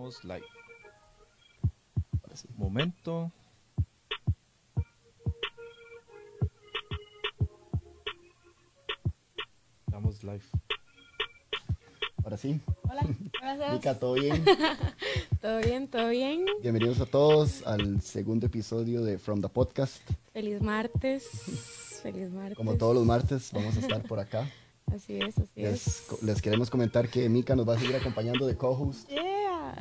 Estamos live. Un momento. Estamos live. Ahora sí. Hola, gracias. Mica, ¿todo bien? ¿Todo bien? ¿Todo bien? Bienvenidos a todos al segundo episodio de From the Podcast. Feliz martes. Feliz martes. Como todos los martes, vamos a estar por acá. Así es, así Les, es. les queremos comentar que Mika nos va a seguir acompañando de co-host. Yeah.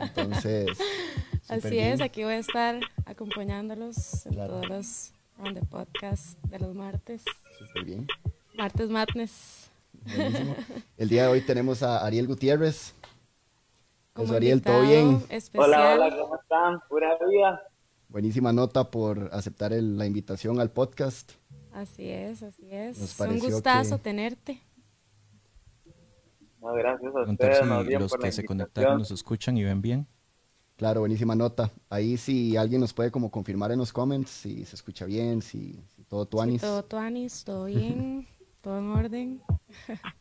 Entonces, Así es, aquí voy a estar acompañándolos en Claro. todos los on the podcast de los martes. Súper bien. Martes Madness. Buenísimo. El día de hoy tenemos a Ariel Gutiérrez. Como Eso, Ariel, ¿todo bien? Especial. Hola, hola, ¿cómo están? Pura vida. Buenísima nota por aceptar el- la invitación al podcast. Así es, así Nos es. Un pareció gustazo que- tenerte. No, gracias a ustedes, si más bien los por la que se conectaron nos escuchan y ven bien. Claro, buenísima nota. Ahí si alguien nos puede como confirmar en los comments si se escucha bien, si, si todo Sí, tuanis. todo tuanis, todo bien, todo en orden.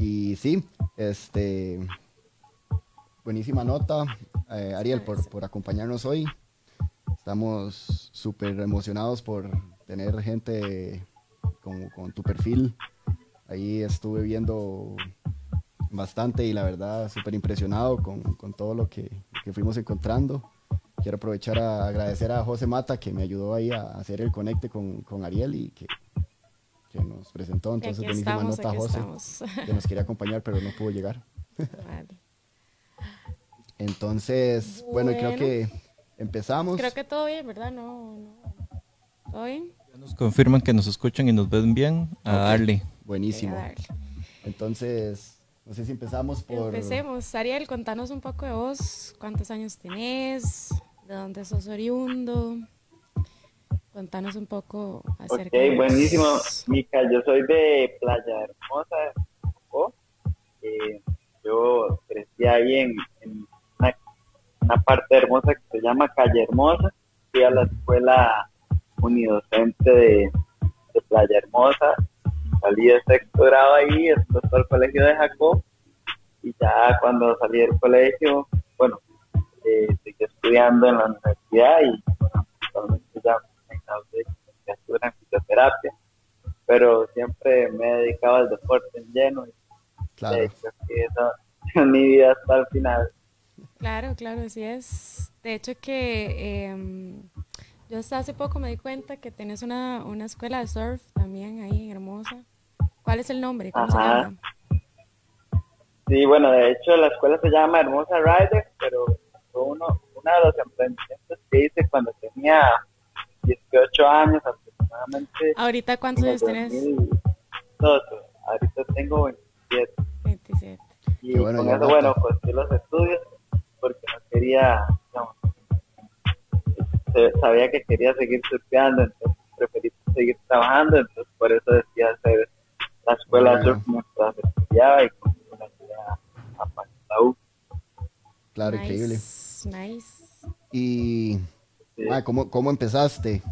Y sí, este, buenísima nota, eh, Ariel, por, por acompañarnos hoy. Estamos súper emocionados por tener gente con, con tu perfil. Ahí estuve viendo bastante y la verdad súper impresionado con, con todo lo que, que fuimos encontrando. Quiero aprovechar a agradecer a José Mata que me ayudó ahí a hacer el conecte con, con Ariel y que, que nos presentó. Entonces, buenísima estamos, nota, José estamos. que nos quería acompañar, pero no pudo llegar. Vale. Entonces, bueno, y creo que empezamos. Creo que todo bien, ¿verdad? No, no. ¿Todo bien? Ya nos confirman que nos escuchan y nos ven bien. A Ok. darle. Buenísimo. Entonces, no sé si empezamos por... Empecemos. Ariel, contanos un poco de vos. ¿Cuántos años tenés? ¿De dónde sos oriundo? Contanos un poco acerca Ok, de vos. buenísimo. Mica, yo soy de Playa Hermosa. Eh, yo crecí ahí en, en una, una parte hermosa que se llama Calle Hermosa. Fui a la escuela unidocente de, de Playa Hermosa. Salí de sexto grado ahí, después al colegio de Jacob. Y ya cuando salí del colegio, bueno, eh, seguí estudiando en la universidad y bueno, actualmente ya me gradué de licenciatura en fisioterapia, pero siempre me he dedicado al deporte en lleno y Claro, eh, creo que esa es mi vida hasta el final. Claro, claro, así es. De hecho que em, yo hasta hace poco me di cuenta que tenés una, una escuela de surf también ahí en Hermosa. ¿Cuál es el nombre? ¿Cómo se llama? Sí, bueno, de hecho la escuela se llama Hermosa Rider, pero fue uno, uno de los emprendimientos que hice cuando tenía 18 años aproximadamente. Ahorita cuántos años tenés? 2012. Ahorita tengo 27. 27. Y bueno, con eso, bueno, pues los estudios, porque no quería, sabía que quería seguir estudiando, entonces preferí seguir trabajando, entonces por eso decidí hacer la escuela de Bueno. surf mientras estudiaba y con una idea a pagar la U. claro, nice, increíble. Nice. Y, Sí. ah, ¿cómo, ¿cómo empezaste?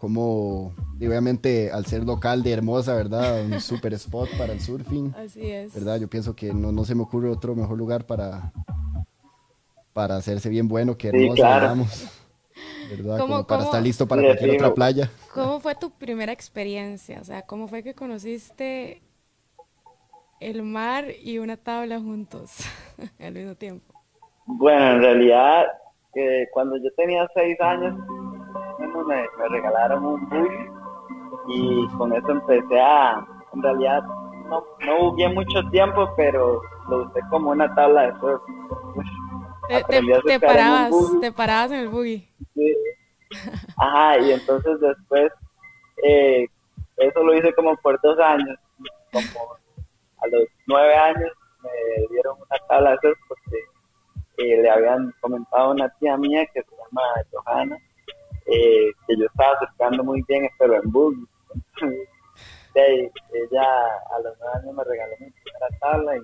¿Cómo, y obviamente, al ser local de Hermosa, ¿verdad? Un super spot para el surfing, Así es. ¿verdad? Yo pienso que no, no se me ocurre otro mejor lugar para, para hacerse bien bueno que Sí, Hermosa, claro. digamos. ¿Verdad? ¿Cómo- Como para cómo- estar listo para cualquier otra playa. ¿Cómo fue tu primera experiencia? O sea, ¿cómo fue que conociste el mar y una tabla juntos al mismo tiempo? Bueno, en realidad, eh, cuando yo tenía seis años, bueno, me, me regalaron un buggy y con eso empecé a, en realidad, no, no mucho tiempo, pero lo usé como una tabla de surf. Te, te- te parabas, te parabas en el buggy. Sí. Ajá, y entonces después, eh, eso lo hice como por dos años. Como a los nueve años me dieron una tabla de porque eh, le habían comentado a una tía mía que se llama Johanna eh, que yo estaba surfeando muy bien, pero en buggy. Entonces, ella a los nueve años me regaló mi primera tabla y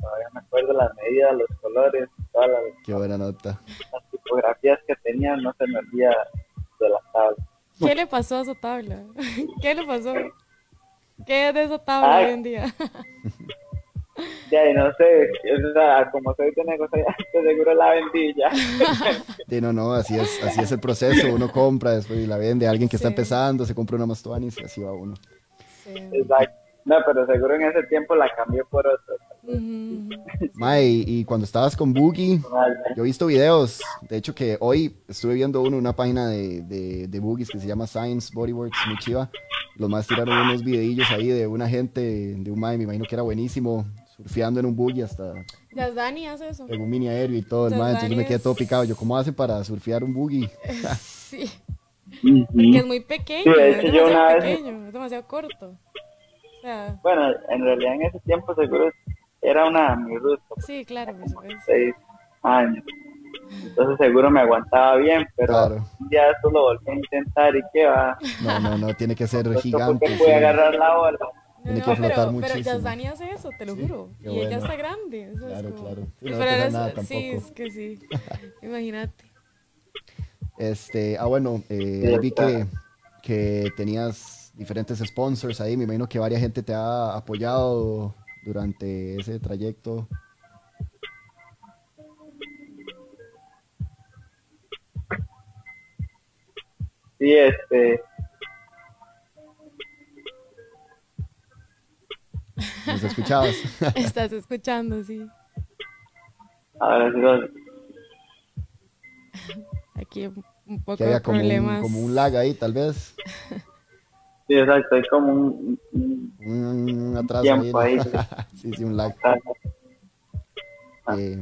todavía me acuerdo las medidas, los colores, todas las Qué buena nota. las tipografías que tenía no se me olvida de la tabla. ¿Qué le pasó a esa tabla? ¿Qué le pasó? ¿Qué es de esa tabla Ay. hoy en día? Ya, y no sé, o sea, como soy de negociante, seguro la vendí ya. Sí, no, no, así es, así es el proceso. Uno compra, después y la vende. Alguien que está empezando se compra una Mastuanis y así va uno. Sí. Exacto. No, pero seguro en ese tiempo la cambié por otro. Ujú. Mae, y, y cuando estabas con Boogie, yo he visto videos. De hecho, que hoy estuve viendo uno, una página de, de, de Boogies que se llama Science Bodyworks, muy chiva. Los más tiraron unos videillos ahí de una gente, de un mae, me imagino que era buenísimo, surfeando en un Boogie hasta Ya Dani hace eso. en un mini aéreo y todo el mae. Entonces yo me quedé todo picado. Yo, ¿cómo hace para surfear un Boogie? Sí. Ujú. Que es muy pequeño. Sí, es demasiado una vez- pequeño, es demasiado corto. O sea, Bueno, en realidad en ese tiempo seguro era una mi ruta, sí, claro, por supuesto. seis años. Entonces seguro me aguantaba bien, pero Claro. un día eso lo volví a intentar y qué va. No, no, no, tiene que ser Esto gigante. porque sí. agarrar la ola. Tiene No, que no, flotar pero, muchísimo. Pero Yazdani hace eso, te lo juro. qué y ella bueno. está grande. Eso Claro, es como... claro. Sí, no pero eres- nada sí, es que sí. Imagínate. Este, ah, bueno, eh, Sí, vi que, que tenías diferentes sponsors ahí. Me imagino que varias gente te ha apoyado durante ese trayecto. Sí, este, ¿Nos escuchabas? Estás escuchando, sí. ahora sí Aquí un- poco de como un, problemas. como un lag ahí, tal vez. Sí, exacto, hay como un, un- Un atraso Tiempo ahí. ahí, ¿no? sí, sí, un lag. Ah. Eh,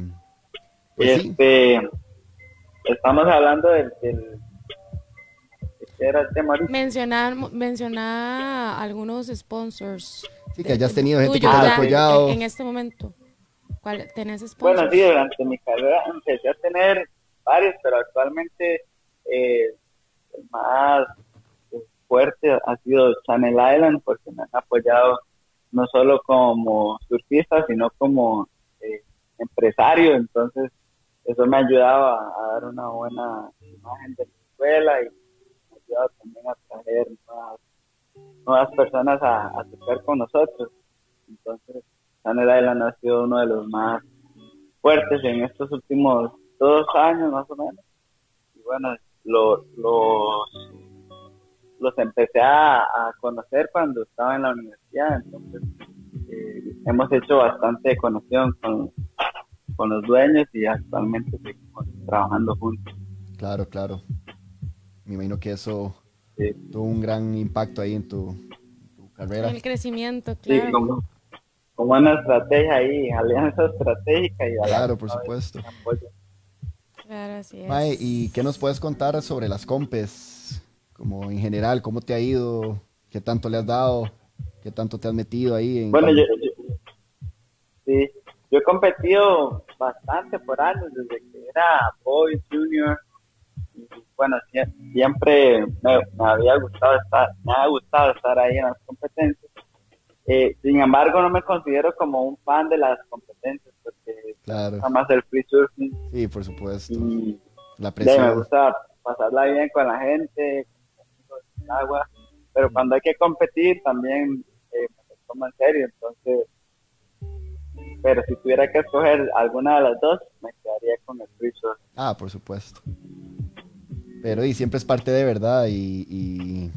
pues sí, este, estamos hablando del, del ¿de qué era el tema? Mencionar, mencionar algunos sponsors. sí, que hayas tenido gente que te haya ya apoyado. En, en este momento. ¿Cuál, ¿Tenés sponsors? Bueno, sí, durante mi carrera empecé a tener varios, pero actualmente eh, el más fuerte ha sido Channel Island porque me han apoyado no solo como surfista, sino como eh, empresario. Entonces, eso me ha ayudado a, dar una buena imagen de la escuela y me ha ayudado también a traer nuevas, nuevas personas a, a tocar con nosotros. Entonces, Channel Island ha sido uno de los más fuertes en estos últimos dos años más o menos. Y bueno, lo- los, los empecé a, a conocer cuando estaba en la universidad, entonces eh, hemos hecho bastante conexión con, con los dueños y actualmente seguimos trabajando juntos. Claro, claro. Me imagino que eso Sí, tuvo un gran impacto ahí en tu, tu carrera. El crecimiento, Sí, claro. como, como una estrategia ahí, alianza estratégica y Claro, por supuesto. apoyo. Claro, así es. Mae, ¿y qué nos puedes contar sobre las compes? Como en general, ¿cómo te ha ido? ¿Qué tanto le has dado? ¿Qué tanto te has metido ahí? En Bueno, yo, yo- sí, yo he competido bastante por años, desde que era boy, junior, y bueno, sie- siempre me, me había gustado estar, me ha gustado estar ahí en las competencias. Eh, sin embargo, no me considero como un fan de las competencias, porque Claro, nada más el free surfing sí, por supuesto. y La de, me presión. gusta pasarla bien con la gente, agua, pero cuando hay que competir también eh, me lo tomo en serio, entonces, pero si tuviera que escoger alguna de las dos, me quedaría con el free surf. Ah, por supuesto. Pero y siempre es parte de verdad y, y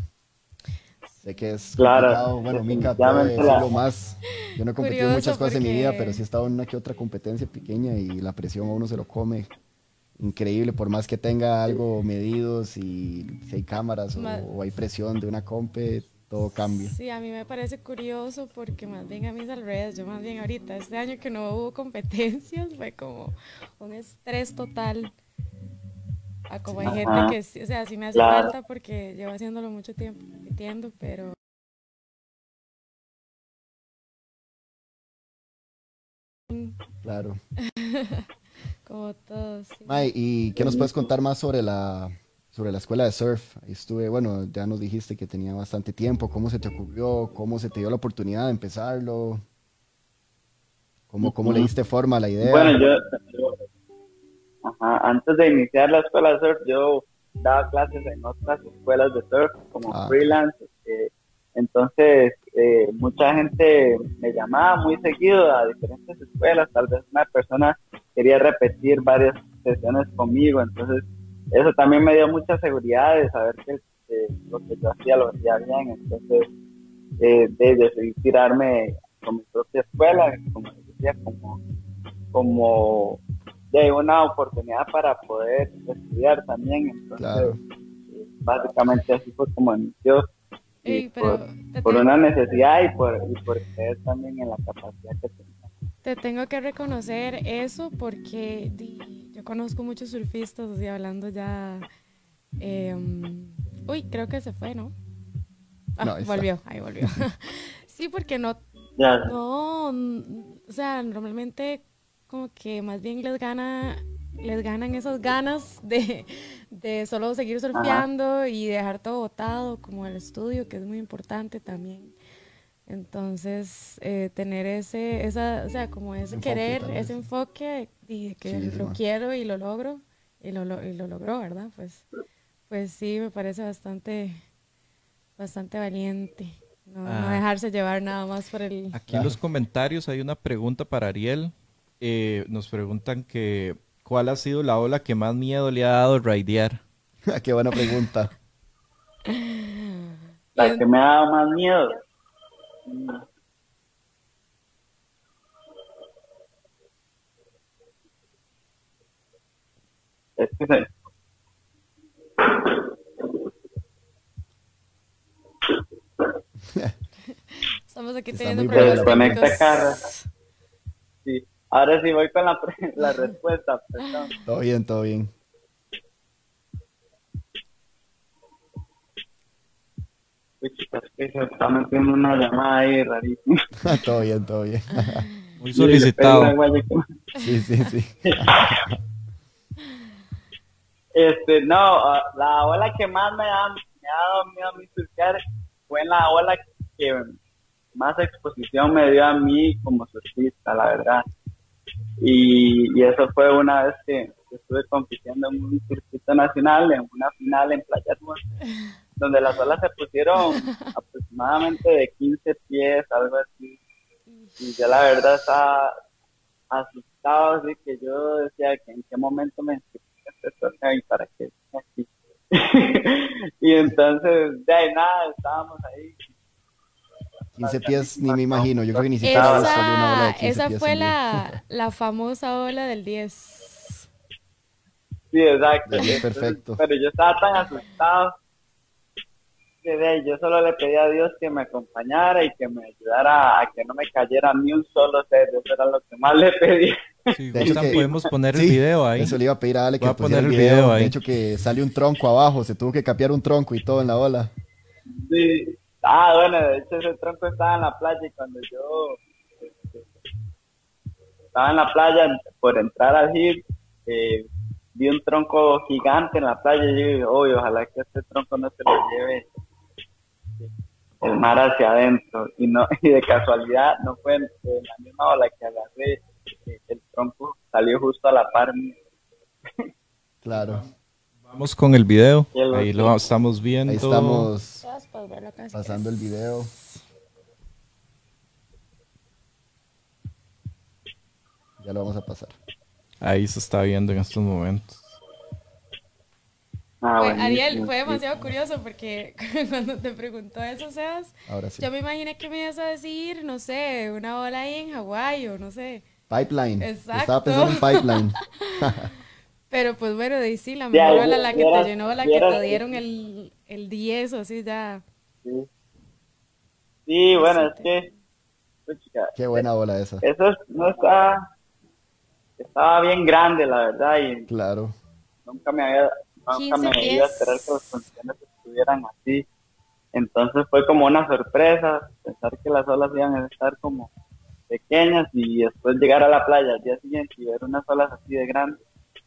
sé que es Claro, complicado. Bueno, Mika puede decirlo más. Yo no he competido Curioso muchas cosas en mi vida, pero sí he estado en una que otra competencia pequeña y la presión a uno se lo come. Increíble, por más que tenga algo medidos y si hay cámaras o, o hay presión de una compe, todo cambia. Sí, a mí me parece curioso porque más bien a mí es al revés. Yo más bien ahorita, este año que no hubo competencias, fue como un estrés total. A como hay Ajá. gente que, sí- o sea, sí me hace Claro. falta porque llevo haciéndolo mucho tiempo, compitiendo, pero Claro. como todo, sí. Mae, ¿y qué nos puedes contar más sobre la, sobre la escuela de surf? Ahí estuve, bueno, ya nos dijiste que tenía bastante tiempo. ¿Cómo se te ocurrió? ¿Cómo se te dio la oportunidad de empezarlo? ¿Cómo, cómo le diste forma a la idea? Bueno, yo, yo- ajá, antes de iniciar la escuela de surf, yo daba clases en otras escuelas de surf como Ah. freelance. eh, entonces, eh, mucha gente me llamaba muy seguido a diferentes escuelas, tal vez una persona quería repetir varias sesiones conmigo, entonces eso también me dio mucha seguridad de saber que, lo que yo hacía lo hacía bien, entonces eh, de decidir tirarme con mi propia escuela, como decía, como, como de una oportunidad para poder estudiar también, entonces eh, básicamente así fue como inició por, una necesidad y por, y por creer también en la capacidad que tenía. Te tengo que reconocer eso porque yo conozco muchos surfistas, así hablando ya. Em, uy, creo que se fue, ¿no? Ah, volvió, ahí volvió. sí, porque no, no, o sea, normalmente como que más bien les gana les ganan esas ganas de, de solo seguir surfeando y dejar todo botado, como el estudio, que es muy importante también. Entonces, eh, tener ese, esa, o sea, como ese querer, ese enfoque, y que lo quiero y lo logro, y lo, y lo logró, ¿verdad? Pues, pues sí, me parece bastante, bastante valiente. No, ah. dejarse llevar nada más por el... Aquí en los comentarios hay una pregunta para Ariel. Eh, nos preguntan que ¿cuál ha sido la ola que más miedo le ha dado raidear? Qué buena pregunta. La que me ha dado más miedo. Es que Estamos aquí teniendo problemas técnicos. Sí. Ahora sí voy con la, la respuesta. Todo bien, todo bien. Se está metiendo una llamada ahí rarísima. todo bien, todo bien. Muy solicitado. Sí, sí, sí. Este, no, ah, la ola que más me ha, me ha dado miedo a mí surfear fue la ola que más exposición me dio a mí como surfista, la verdad. Y, y eso fue una vez que estuve compitiendo en un circuito nacional, en una final en Playa donde las olas se pusieron aproximadamente de 15 pies, algo así. Y yo la verdad estaba asustado, así que yo decía que en qué momento me este torneo y para qué aquí. y entonces, de ahí nada, estábamos ahí 15 pies ni me imagino, yo creo que ni siquiera esa, una ola de 15 Esa fue la, la, famosa ola del 10. Sí, exacto. perfecto. Pero yo estaba tan asustado que yo solo le pedí a Dios que me acompañara y que me ayudara a que no me cayera ni un solo ser. Eso era lo que más le pedí. Sí, de hecho podemos poner el video ahí. Eso le iba a pedir a Ale que pusiera el video. De hecho que sale un tronco abajo, se tuvo que capear un tronco y todo en la ola. Sí, Ah, bueno, de hecho ese tronco estaba en la playa y cuando yo este, estaba en la playa por entrar al hit, eh, vi un tronco gigante en la playa y yo dije, ojalá que este tronco no se lo lleve el mar hacia adentro. Y no y de casualidad no fue en, la misma ola que agarré, eh, el tronco salió justo a la par Claro. Vamos con el video. Ahí lo estamos viendo. Ahí estamos pasando el video. Ya lo vamos a pasar. Ahí se está viendo en estos momentos. Ah, Ariel, fue demasiado curioso porque cuando te preguntó eso, Sebas, yo me imaginé que me ibas a decir, no sé, una ola ahí en Hawái o no sé. Pipeline. Exacto. Estaba pensando en pipeline. Pero pues bueno, de sí, la mejor ola, la que te llenó, la que te dieron el, el 10 o así ya. Sí, bueno, es que... Qué buena ola esa. Eso no está... Estaba bien grande, la verdad, y... Claro. Nunca me había... Nunca me iba a esperar que las condiciones estuvieran así. Entonces fue como una sorpresa pensar que las olas iban a estar como pequeñas y después llegar a la playa al día siguiente y ver unas olas así de grandes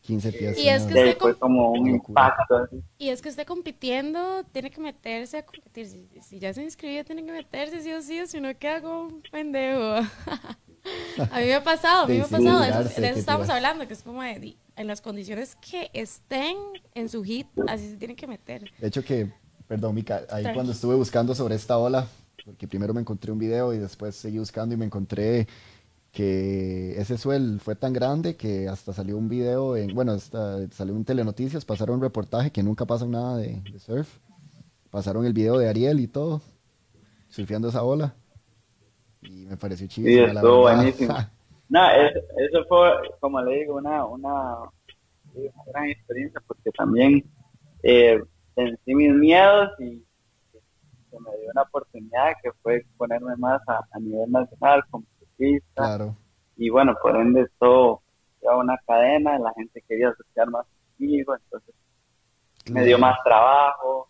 15 pies. Y es, que fue como un impacto. Y es que esté compitiendo, tiene que meterse a competir. Si, ya se inscribió, tiene que meterse sí o sí, si no queda como un pendejo. a mí me ha pasado, a mí me ha pasado. De eso, estamos hablando, que es como de, en las condiciones que estén en su hit, así se tienen que meter. De hecho que, perdón, Mica, ahí cuando estuve buscando sobre esta ola, porque primero me encontré un video y después seguí buscando y me encontré que ese suel fue tan grande que hasta salió un video, en, bueno, hasta salió un telenoticias, pasaron un reportaje que nunca pasan nada de, surf, pasaron el video de Ariel y todo, surfeando esa ola, y me pareció chido. Sí, estuvo buenísimo. no, eso, fue, como le digo, una, una, gran experiencia, porque también eh, vencí mis miedos y se me dio una oportunidad que fue ponerme más a, a nivel nacional como Claro. Y bueno, por ende todo era una cadena, la gente quería asociar más conmigo, entonces me dio más trabajo.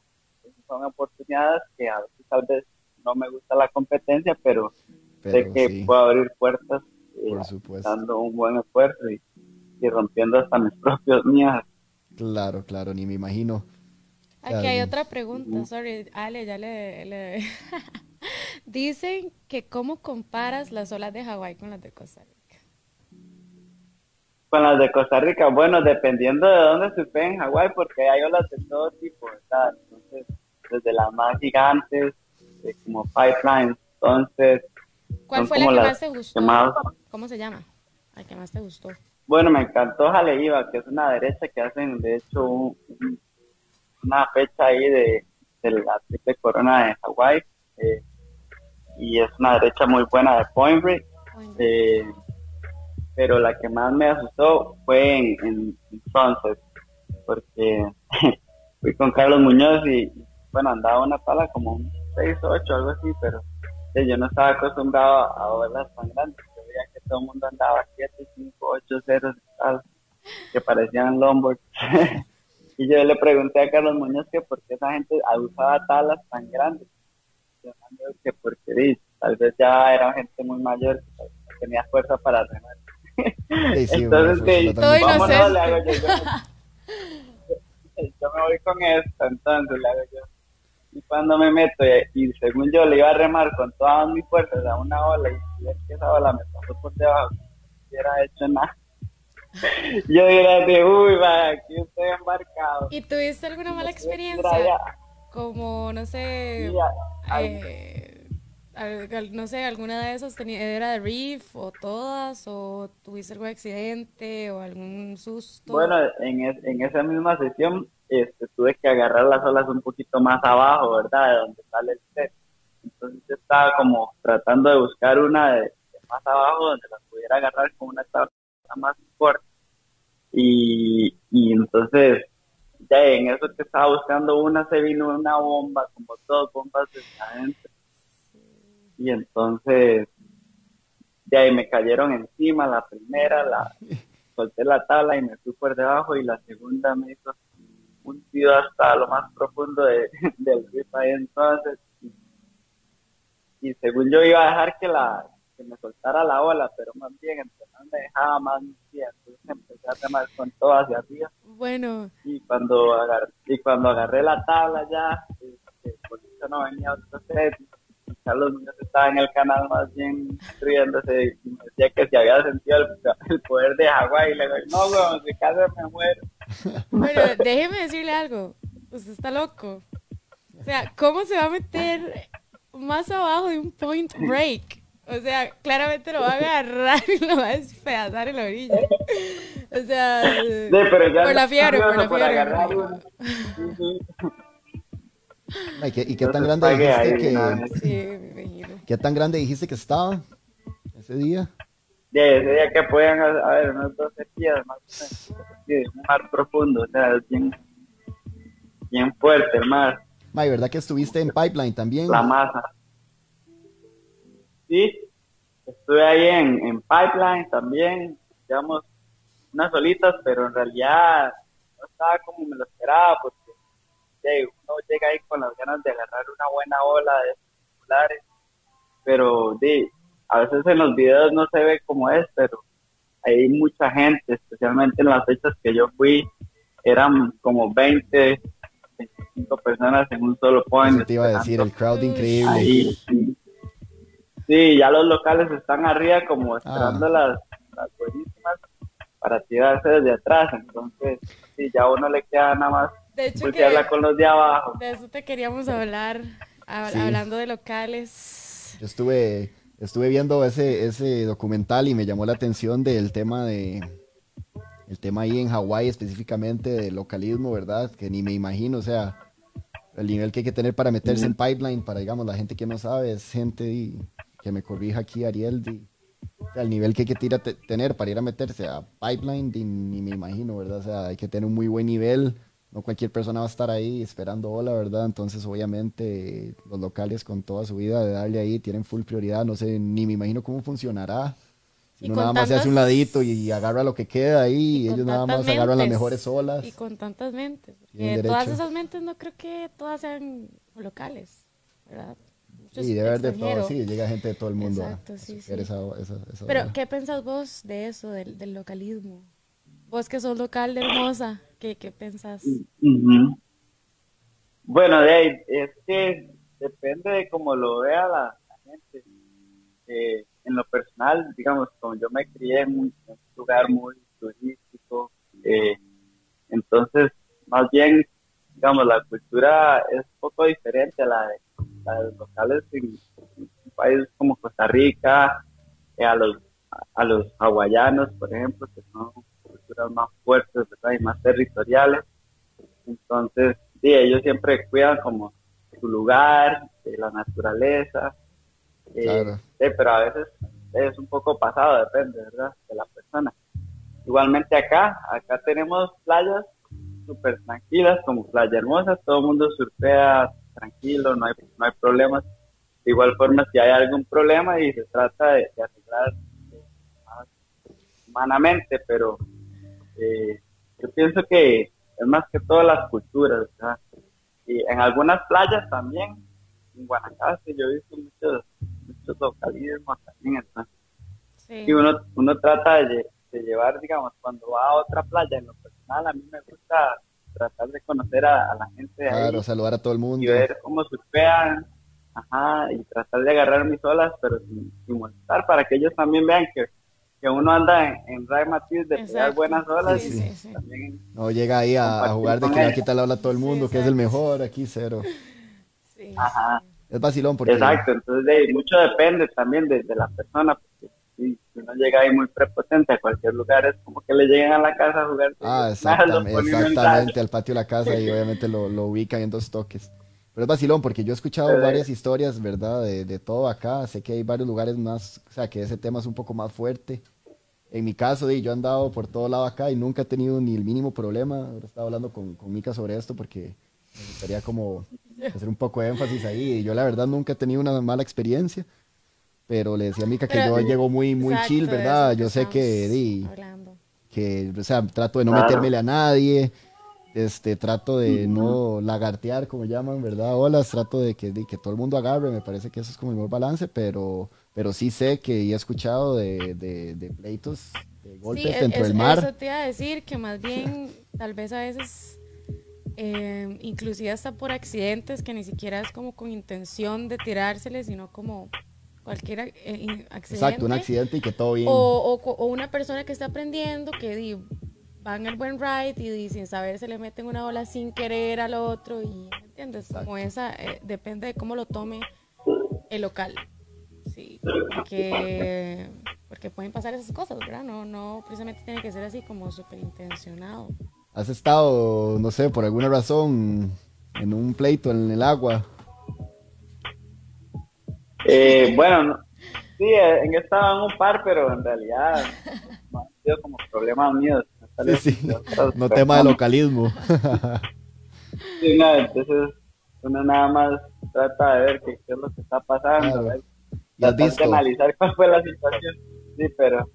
son oportunidades que a veces tal vez no me gusta la competencia, pero, sé que puedo abrir puertas eh, dando un buen esfuerzo y, rompiendo hasta mis propios mías. Claro, claro, ni me imagino. Aquí hay otra pregunta, sorry, Ale, ya le... Dicen que cómo comparas las olas de Hawái con las de Costa Rica. Con las de Costa Rica, bueno, dependiendo de dónde se ve en Hawái, porque hay olas de todo tipo, ¿verdad? Entonces, desde las más gigantes, eh, como pipelines, entonces... ¿Cuál fue la que más te gustó? ¿Cómo se llama? ¿La que más te gustó? Bueno, me encantó Jaleiva, que es una derecha que hacen, de hecho, una fecha ahí de, de la triple corona de Hawái. Eh, y es una derecha muy buena de Point Break. Eh, pero la que más me asustó fue en, en, Sunset, porque fui con Carlos Muñoz y, bueno, andaba una pala como un 6, 8, algo así, pero eh, yo no estaba acostumbrado a olas tan grandes. Yo veía que todo el mundo andaba 7, 5, 8, 0, tal, que parecían longboards. y yo le pregunté a Carlos Muñoz que por qué esa gente usaba talas tan grandes que porque tal vez ya era gente muy mayor que tenía fuerza para remar. entonces, que, vámonos, le hago yo, yo, me voy con esto, entonces le hago yo. Y cuando me meto, y, según yo le iba a remar con todas mis fuerzas a una ola, y es que esa ola me pasó por debajo, no hubiera hecho nada. Yo diría de, uy, va, aquí estoy embarcado. ¿Y tuviste alguna mala experiencia? Como, no sé, eh, no sé, alguna de esas tenía, era de Reef o todas, o tuviste algún accidente o algún susto. Bueno, en, en esa misma sesión este, tuve que agarrar las olas un poquito más abajo, ¿verdad? De donde sale el set. Entonces yo estaba como tratando de buscar una de, más abajo donde la pudiera agarrar con una tabla más fuerte. Y, y entonces ya en eso que estaba buscando una se vino una bomba, como dos bombas de adentro. Y entonces, de ahí me cayeron encima, la primera, la solté la tabla y me fui por debajo y la segunda me hizo un tiro hasta lo más profundo de, del río ahí entonces. Y, según yo iba a dejar que la que me soltara la ola, pero más bien entonces me dejaba más entonces empecé a remar con todo hacia arriba bueno. Y cuando agarré, y cuando agarré la tabla ya, este, por eso no venía otro set, Carlos Muñoz estaba en el canal más bien riéndose y me decía que si había sentido el, poder de Hawái y le digo, no, weón, si casi me muero. Bueno, déjeme decirle algo, usted está loco. O sea, ¿cómo se va a meter más abajo de un point break? O sea, claramente lo va a agarrar y lo va a despedazar en la orilla. O sea, por la fiebre, por la fiebre. ¿Y qué, tan grande dijiste que... ¿Qué tan grande dijiste que estaba ese día? De ese día que podían, a ver, unos 12 pies más o menos. un mar profundo, o sea, es bien, bien fuerte el mar. May, ¿verdad que estuviste en Pipeline también? La masa. Sí, estuve ahí en, en Pipeline también, digamos, unas solitas, pero en realidad no estaba como me lo esperaba, porque uno llega ahí con las ganas de agarrar una buena ola de populares, pero de, a veces en los videos no se ve como es, pero hay mucha gente, especialmente en las fechas que yo fui, eran como 20, 25 personas en un solo point. te iba a decir, el crowd increíble. Sí, ya los locales están arriba como esperando ah. las, las buenísimas para tirarse desde atrás. Entonces, sí, ya a uno le queda nada más de hecho con los de abajo. De eso te queríamos hablar hablando de locales. Yo estuve, estuve viendo ese, ese documental y me llamó la atención del tema de, el tema ahí en Hawái específicamente del localismo, ¿verdad? Que ni me imagino, o sea, el nivel que hay que tener para meterse en pipeline, para, digamos, la gente que no sabe, es gente que me corrija aquí, Ariel, el nivel que hay que tira, tener para ir a meterse a pipeline, ni me imagino, ¿verdad? O sea, hay que tener un muy buen nivel no cualquier persona va a estar ahí esperando hola, ¿verdad? Entonces, obviamente, los locales con toda su vida de darle ahí tienen full prioridad. No sé, ni me imagino cómo funcionará. Si no nada más se hace un ladito y agarra lo que queda ahí y, ellos nada más agarran las mejores olas. Y con tantas mentes. todas esas mentes no creo que todas sean locales, ¿verdad? Sí, debe haber de todo, sí, llega gente de todo el mundo. Exacto, sí, sí. Pero, ¿qué pensás vos de eso, del, del localismo? Vos que sos local de Hermosa. ¿Qué, qué pensás? Bueno, de es que depende de cómo lo vea la, gente. Eh, en lo personal, digamos, como yo me crié en un, lugar muy turístico, eh, entonces, más bien, digamos, la cultura es un poco diferente a la de, locales en, países como Costa Rica, eh, a los a los hawaianos, por ejemplo, que son más fuertes y más territoriales. Entonces, sí, ellos siempre cuidan como su lugar, de la naturaleza. Eh, pero a veces es un poco pasado, depende, ¿verdad? De la persona. Igualmente acá, acá tenemos playas súper tranquilas, como Playa Hermosa, todo el mundo surfea tranquilo, no hay, no hay problemas. De igual forma, si hay algún problema y se trata de, arreglar eh, más humanamente, pero eh, yo pienso que es más que todas las culturas, Y en algunas playas también, en Guanacaste, yo he visto muchos, muchos localismos también, Y uno, uno trata de, llevar, digamos, cuando va a otra playa, en lo personal, a mí me gusta tratar de conocer a, la gente de claro, saludar a todo el mundo. Y ver cómo surfean, ajá, y tratar de agarrar mis olas, pero sin, sin molestar, para que ellos también vean que que uno anda en, en Matiz de pegar buenas olas. no llega ahí a, jugar de que le quita la ola a todo el mundo, que es el mejor, aquí cero. Ajá. Es vacilón porque... Exacto, entonces de, mucho depende también de, la persona, porque uno llega ahí muy prepotente a cualquier lugar, es como que le lleguen a la casa a jugar. Ah, exactamente, exactamente al patio de la casa y obviamente lo, lo ubican en dos toques. Pero es vacilón porque yo he escuchado varias historias, ¿verdad? De, de, todo acá. Sé que hay varios lugares más, o sea, que ese tema es un poco más fuerte. En mi caso, yo he andado por todo lado acá y nunca he tenido ni el mínimo problema. Ahora estaba hablando con, con Mika sobre esto porque me gustaría como hacer un poco de énfasis ahí. Y yo la verdad nunca he tenido una mala experiencia. Pero le decía a Mika que yo llego muy, muy chill, ¿verdad? Yo sé que, di, que, o sea, trato de no metérmele a nadie este, trato de no lagartear, como llaman, ¿verdad? Olas, trato de que, que todo el mundo agarre, me parece que eso es como el mejor balance, pero, pero sí sé que he escuchado de, de, pleitos, de golpes dentro del mar. Eso te iba a decir, que más bien, tal vez a veces, eh, inclusive hasta por accidentes, que ni siquiera es como con intención de tirársele, sino como cualquier eh, accidente. Exacto, un accidente y que todo bien. O, o, una persona que está aprendiendo que di, van el buen ride y, sin saber se le meten una ola sin querer al otro y entiendes como esa eh, depende de cómo lo tome el local. Sí porque porque pueden pasar esas cosas verdad no no precisamente tiene que ser así como súper intencionado has estado no sé por alguna razón en un pleito en el agua eh, bueno sí en estaba en un par pero en realidad no ha sido como problemas míos Sí, sí. No tema de localismo. Sí, no, entonces uno nada más trata de ver qué, es lo que está pasando. Claro. De analizar cuál fue la situación. Sí, pero,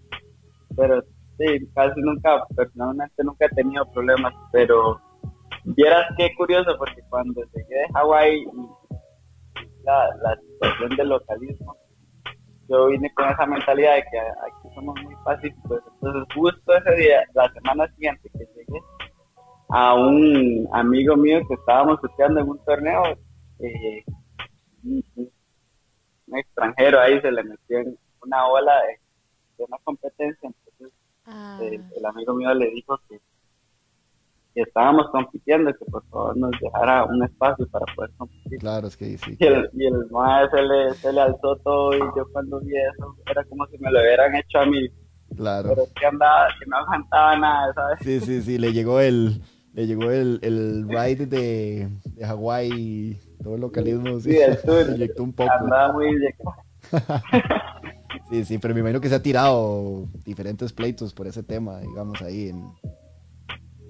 pero sí, casi nunca, personalmente nunca he tenido problemas, pero vieras qué curioso, porque cuando llegué de Hawái, la, la situación del localismo, yo vine con esa mentalidad de que aquí somos muy pacíficos. Entonces, justo ese día, la semana siguiente que llegué, a un amigo mío que estábamos estudiando en un torneo, eh, un, extranjero ahí se le metió en una ola de, una competencia. Entonces, ah. el amigo mío le dijo que, estábamos compitiendo, que por favor nos dejara un espacio para poder competir. Claro, es que sí. Y el, y el mae se le, se le alzó todo y yo cuando vi eso era como si me lo hubieran hecho a mí. Claro. Pero es que andaba, que no aguantaba nada, ¿sabes? Sí, sí, sí, le llegó el, le llegó el, el ride de, de Hawái, todo el localismo, sí, Sí, el sur. se inyectó un poco. Andaba muy. Sí, sí, pero me imagino que se ha tirado diferentes pleitos por ese tema, digamos, ahí en,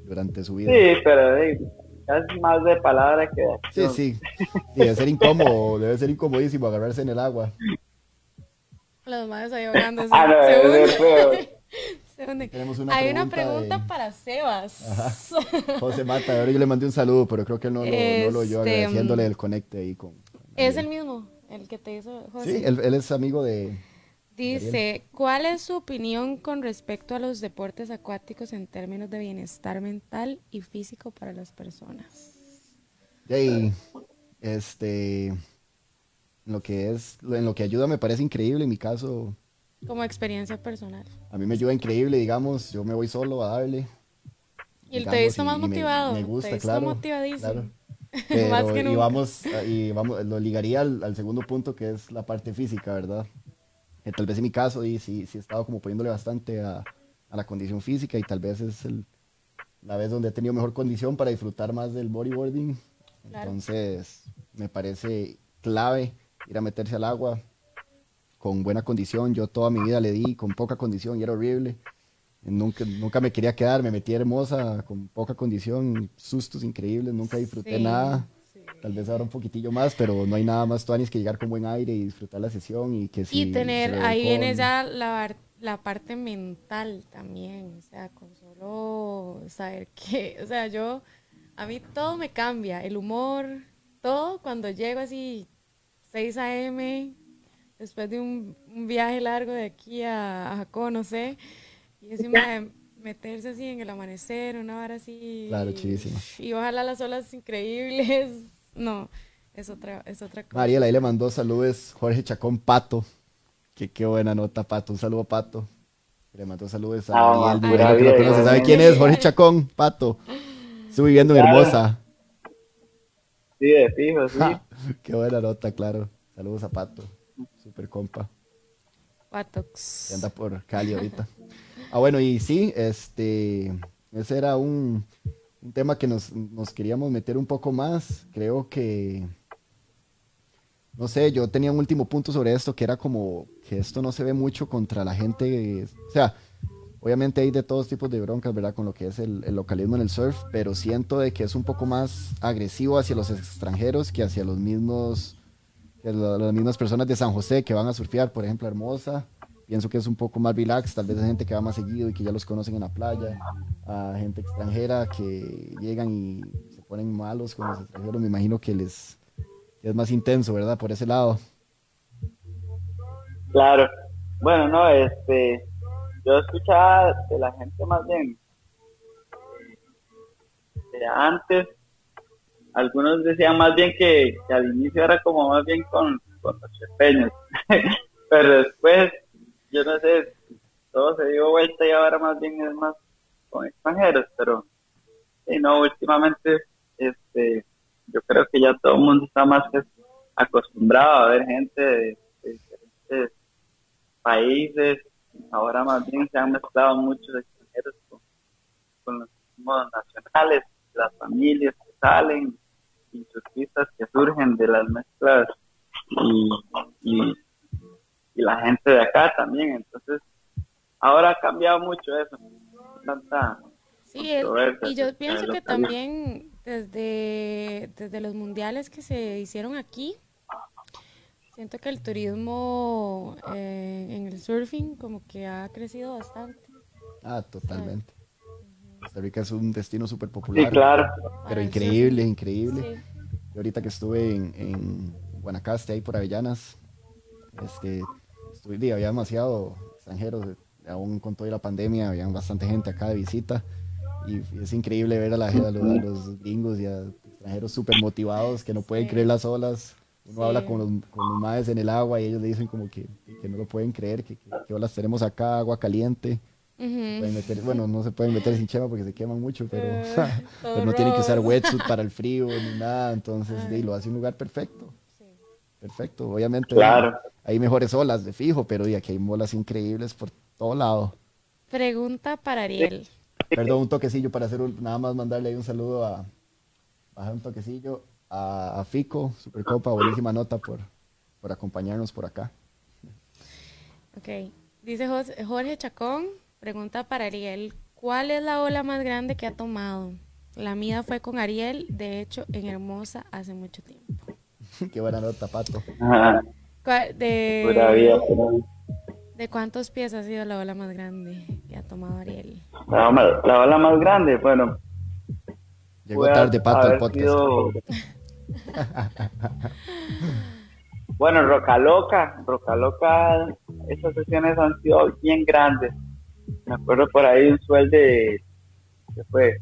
durante su vida. Sí, pero eh, es más de palabra que de Sí, acción. sí. Sí, debe ser incómodo, debe ser incomodísimo agarrarse en el agua. Los madres ahí ahogándose. Ah, no, se es una Hay una pregunta pregunta de- para Sebas. Ajá. José Mata, ahora yo le mandé un saludo, pero creo que él no lo, no lo oyó Este, agradeciéndole el conecte ahí con. Es el mismo, el que te hizo José. Sí, él, él es amigo de. Dice, ¿cuál es su opinión con respecto a los deportes acuáticos en términos de bienestar mental y físico para las personas? ahí, este. Lo que es, en lo que ayuda me parece increíble. En mi caso, Como experiencia personal. a mí me ayuda increíble, digamos. Yo me voy solo a darle. Y digamos, te he visto más y me- motivado. Me, gusta, te he visto claro. motivadísimo. claro. Más Pero, que y nunca. vamos, y vamos, lo ligaría al, al segundo punto que es la parte física, ¿verdad? Que tal vez en mi caso, y sí, sí he estado como poniéndole bastante a, a la condición física y tal vez es el, la vez donde he tenido mejor condición para disfrutar más del bodyboarding. Claro. Entonces, me parece clave ir a meterse al agua con buena condición. Yo toda mi vida le di con poca condición y era horrible. Nunca, nunca me quería quedar, me metí hermosa, con poca condición, sustos increíbles, nunca disfruté Sí, nada. Sí. Tal vez ahora un poquitillo más, pero no hay nada más tuanis que llegar con buen aire y disfrutar la sesión y que si y tener, ahí viene con- ya la, la parte mental también, o sea, con solo saber que, o sea, yo, a mí todo me cambia, el humor, todo cuando llego así 6 a.m., después de un, un viaje largo de aquí a, a Jacó, no sé, y encima de meterse así en el amanecer, una hora así. Claro, chidísimo. Y ojalá las olas increíbles, no, es otra, es otra cosa. Mariel, ahí le mandó saludos Jorge Chacón Pato. Que qué buena nota, Pato. Un saludo, Pato. Le mandó saludos a Ah, Ariel. que lo vida, conoce. ¿Sabe quién es? Jorge Chacón, Pato. Estuve viviendo en Claro. Hermosa. Sí, de fijo, sí. Ja, qué buena nota, claro. Saludos a Pato. Super compa. Patox. que anda por Cali ahorita. Ah, bueno, y sí, este, ese era un, un tema que nos, nos queríamos meter un poco más. Creo que, no sé, yo tenía un último punto sobre esto, que era como que esto no se ve mucho contra la gente, o sea, obviamente hay de todos tipos de broncas, ¿verdad? Con lo que es el, localismo en el surf, pero siento de que es un poco más agresivo hacia los extranjeros que hacia los mismos que la- las mismas personas de San José que van a surfear, por ejemplo, Hermosa, pienso que es un poco más relax, tal vez hay gente que va más seguido y que ya los conocen en la playa, a gente extranjera que llegan y se ponen malos con los extranjeros, me imagino que les es más intenso, ¿verdad? Por ese lado. Claro. Bueno, no, este, yo escuchaba de la gente más bien de antes, algunos decían más bien que, que al inicio era como más bien con, con los chepeños, pero después, yo no sé, todo se dio vuelta y ahora más bien es más con extranjeros, pero sí, no, últimamente, este, yo creo que ya todo el mundo está más acostumbrado a ver gente de, diferentes países, ahora más bien se han mezclado muchos extranjeros con, con los mismos nacionales, las familias que salen y surfistas que surgen de las mezclas y, y la gente de acá también, entonces ahora ha cambiado mucho eso, tanta Sí, controversia y yo pienso que también desde, desde los mundiales que se hicieron aquí, siento que el turismo eh, en el surfing como que ha crecido bastante. Ah, totalmente. Costa Rica es un destino súper popular. Sí, claro. Pero increíble, increíble. Sí. Yo ahorita que estuve en, en Guanacaste, ahí por Avellanas, este, estuve, había demasiado extranjeros, aún con toda la pandemia, había bastante gente acá de visita. Y es increíble ver a, la, a los, a los gringos y a extranjeros súper motivados que no pueden Sí. creer las olas. Uno Sí. habla con los, con los maes en el agua y ellos le dicen como que, que no lo pueden creer, que, que, que olas tenemos acá, agua caliente. Pueden meter, bueno, no se pueden meter sin chema porque se queman mucho, pero, Eh, pero no tienen que usar wetsuit para el frío ni nada, entonces Ay. de, ahí lo hace un lugar perfecto. Perfecto, obviamente Claro. hay mejores olas de fijo, pero de aquí hay olas increíbles por todo lado. Pregunta para Ariel. Perdón, un toquecillo para hacer un, nada más mandarle ahí un saludo a, bajar un toquecillo a, a Fico, Supercopa, buenísima nota por, por acompañarnos por acá. Ok. Dice Jorge Chacón, pregunta para Ariel, ¿cuál es la ola más grande que ha tomado? La mía fue con Ariel, de hecho, en Hermosa hace mucho tiempo. Qué buena nota, Pato. Ajá, ¿Cuál- pura vida, De, pura vida. ¿De cuántos pies ha sido la ola más grande que ha tomado Ariel? La, ola- la ola más grande, bueno. Llegó tarde, Pato, podcast. sido- bueno, Roca Loca, Roca Loca, esas sesiones han sido bien grandes. Me acuerdo por ahí un suel de, ¿qué fue?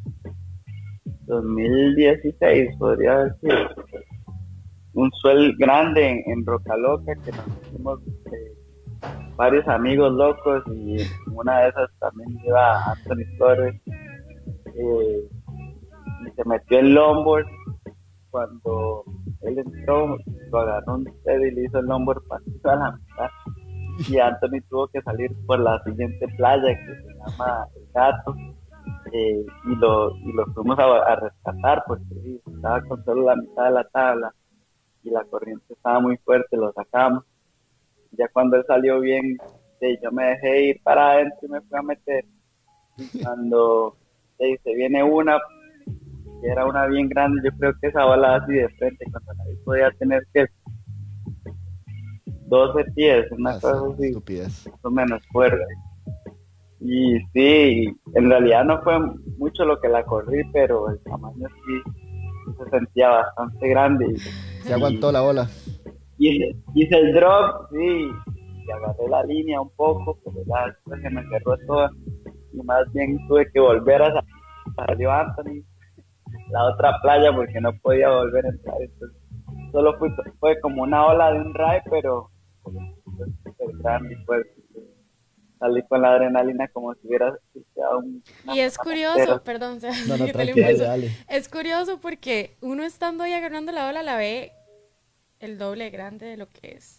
2016, podría decir. Un suel grande en, Roca Loca que nos hicimos eh, varios amigos locos y una de esas también iba Anthony Torres. eh, y se metió en longboard cuando él entró, lo agarró un dedo y le hizo el longboard partido a la mitad. Y Anthony tuvo que salir por la siguiente playa que se llama El Gato. eh, y lo y lo fuimos a, rescatar porque estaba con solo la mitad de la tabla y la corriente estaba muy fuerte, lo sacamos. Ya cuando él salió bien, sí, yo me dejé ir para adentro y me fui a meter. Cuando sí, se viene una, que era una bien grande, yo creo que esa ola así de frente, cuando nadie podía tener que 12 pies, una Ah, cosa así estupidez. más o menos fuerte. Y sí, en realidad no fue mucho lo que la corrí, pero el tamaño sí se sentía bastante grande. Y, Se aguantó la ola. hice, hice el drop, sí, y agarré la línea un poco, pero ya después se me cerró todo. Y más bien tuve que volver a sa- salió Anthony, la otra playa, porque no podía volver a entrar. Entonces, solo fue, fue como una ola de un ray, pero fue súper grande y fuerte. Salí con la adrenalina como si hubiera quedado un... Y es curioso, Pero- perdón, se- No, no, dale, dale. Es curioso porque uno estando ahí agarrando la ola la ve el doble grande de lo que es.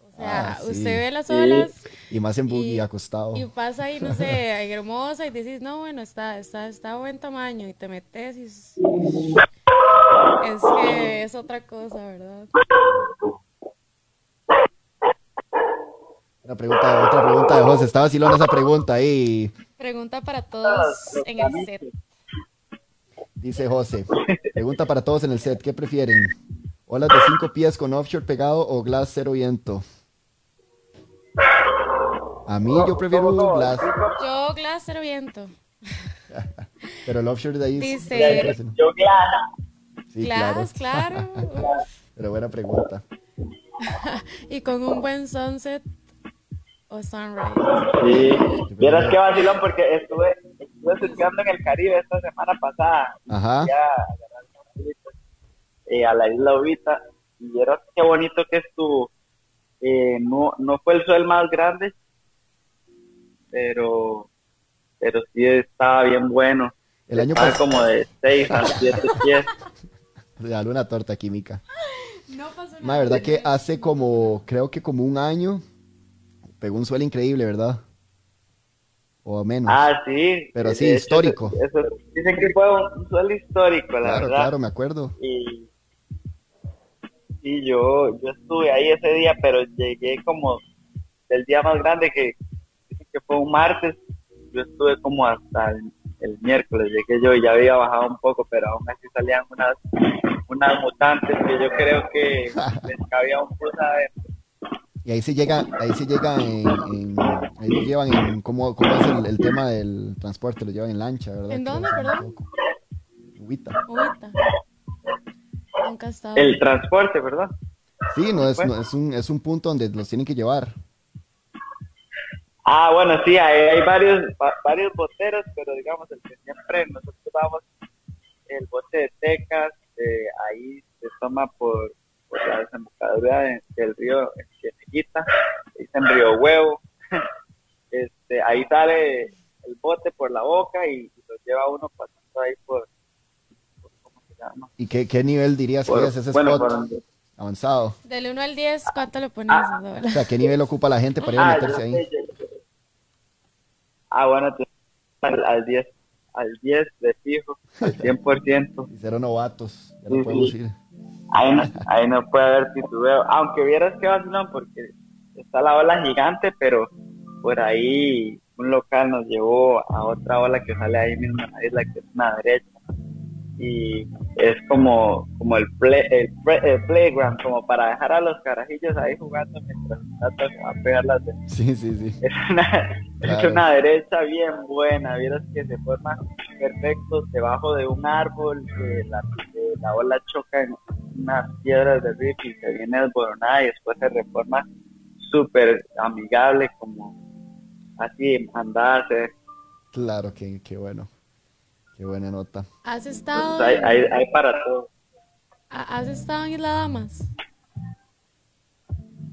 O sea, Ah, sí. usted ve las Sí. olas Y más en buggy Y- acostado. y pasa ahí, no sé, ahí hermosa y decís, no, bueno, está, está, está a buen tamaño y te metes y es que es otra cosa, ¿verdad? Una pregunta, otra pregunta de José. Estaba vacilona esa pregunta ahí. Pregunta para todos en el set. Dice José. Pregunta para todos en el set. ¿Qué prefieren? ¿Olas de cinco pies con offshore pegado o glass cero viento? A mí yo prefiero ¿Cómo, cómo? glass, Yo, Glass, cero viento. pero el offshore de ahí es- Dice- Yo, Clara. Sí, claro. Glass, claro. Pero buena pregunta. Y con un buen sunset o sunrise. Sí, vieras qué vacilón porque estuve, estuve surfeando en el Caribe esta semana pasada. Ajá. Unas bolitas, eh, a la isla Ubita y vieras qué bonito que estuvo. Eh, no, no fue el sol más grande, pero, pero sí estaba bien bueno. El año Estaba pasado. como de 6 a 7 pies. Regaló una torta química. No pasó La verdad que hace como, creo que como un año, pegó un suelo increíble, ¿verdad? O menos. Ah, sí. Pero de sí, hecho, histórico. eso- dicen que fue un suelo histórico, la claro, verdad. claro, me acuerdo. y sí, yo, yo estuve ahí ese día, pero llegué como del día más grande que que fue un martes, yo estuve como hasta el, el miércoles, llegué yo y ya había bajado un poco, pero aún así salían unas, unas mutantes que yo creo que les cabía un bus adentro. Y ahí se llega, ahí se llega en, en- ahí lo llevan en, ¿cómo, cómo es el, el tema del transporte? Lo llevan en lancha, ¿verdad? ¿En dónde, perdón? Huita. Ahorita. Nunca he estado. El transporte, ¿verdad? Sí, no es, no, es un, es un punto donde los tienen que llevar. Ah, bueno, sí, hay, hay varios va- varios boteros, pero digamos, el que siempre nosotros vamos, el bote de Tecas, eh, ahí se toma por, por la desembocadura de- del río Cieniguita, dicen Río Huevo, este, ahí sale el bote por la boca y, y lo lleva uno pasando ahí por, por- ¿cómo se llama? ¿Y qué, qué nivel dirías Por- que es ese bueno, spot por avanzado? Del 1 al 10, ¿cuánto le pones? Ah. O sea, ¿qué nivel ocupa la gente para ir a Ah, meterse yo ahí? sé, yo. Ah, bueno, al, al 10, al 10 de fijo, al 100%. Y cero novatos, ya Sí, no podemos sí. ir. Ahí no, ahí no puede haber titubeo. Aunque vieras que vacilón, porque está la ola gigante, pero por ahí un local nos llevó a otra ola que sale ahí mismo en la isla, que es una derecha. Y es como, como el, play, el, el playground, como para dejar a los carajillos ahí jugando mientras va a pegar las de Sí, sí, sí. es una, es una derecha bien buena, vieras que se forma perfecto debajo de un árbol, que la, que la ola choca en unas piedras de río y se viene desboronada y después se reforma súper amigable, como así, andarse. Claro, qué, qué bueno. Qué buena nota. ¿Has estado, hay, en- hay, hay para todo. ha- ¿Has estado en Isla Damas?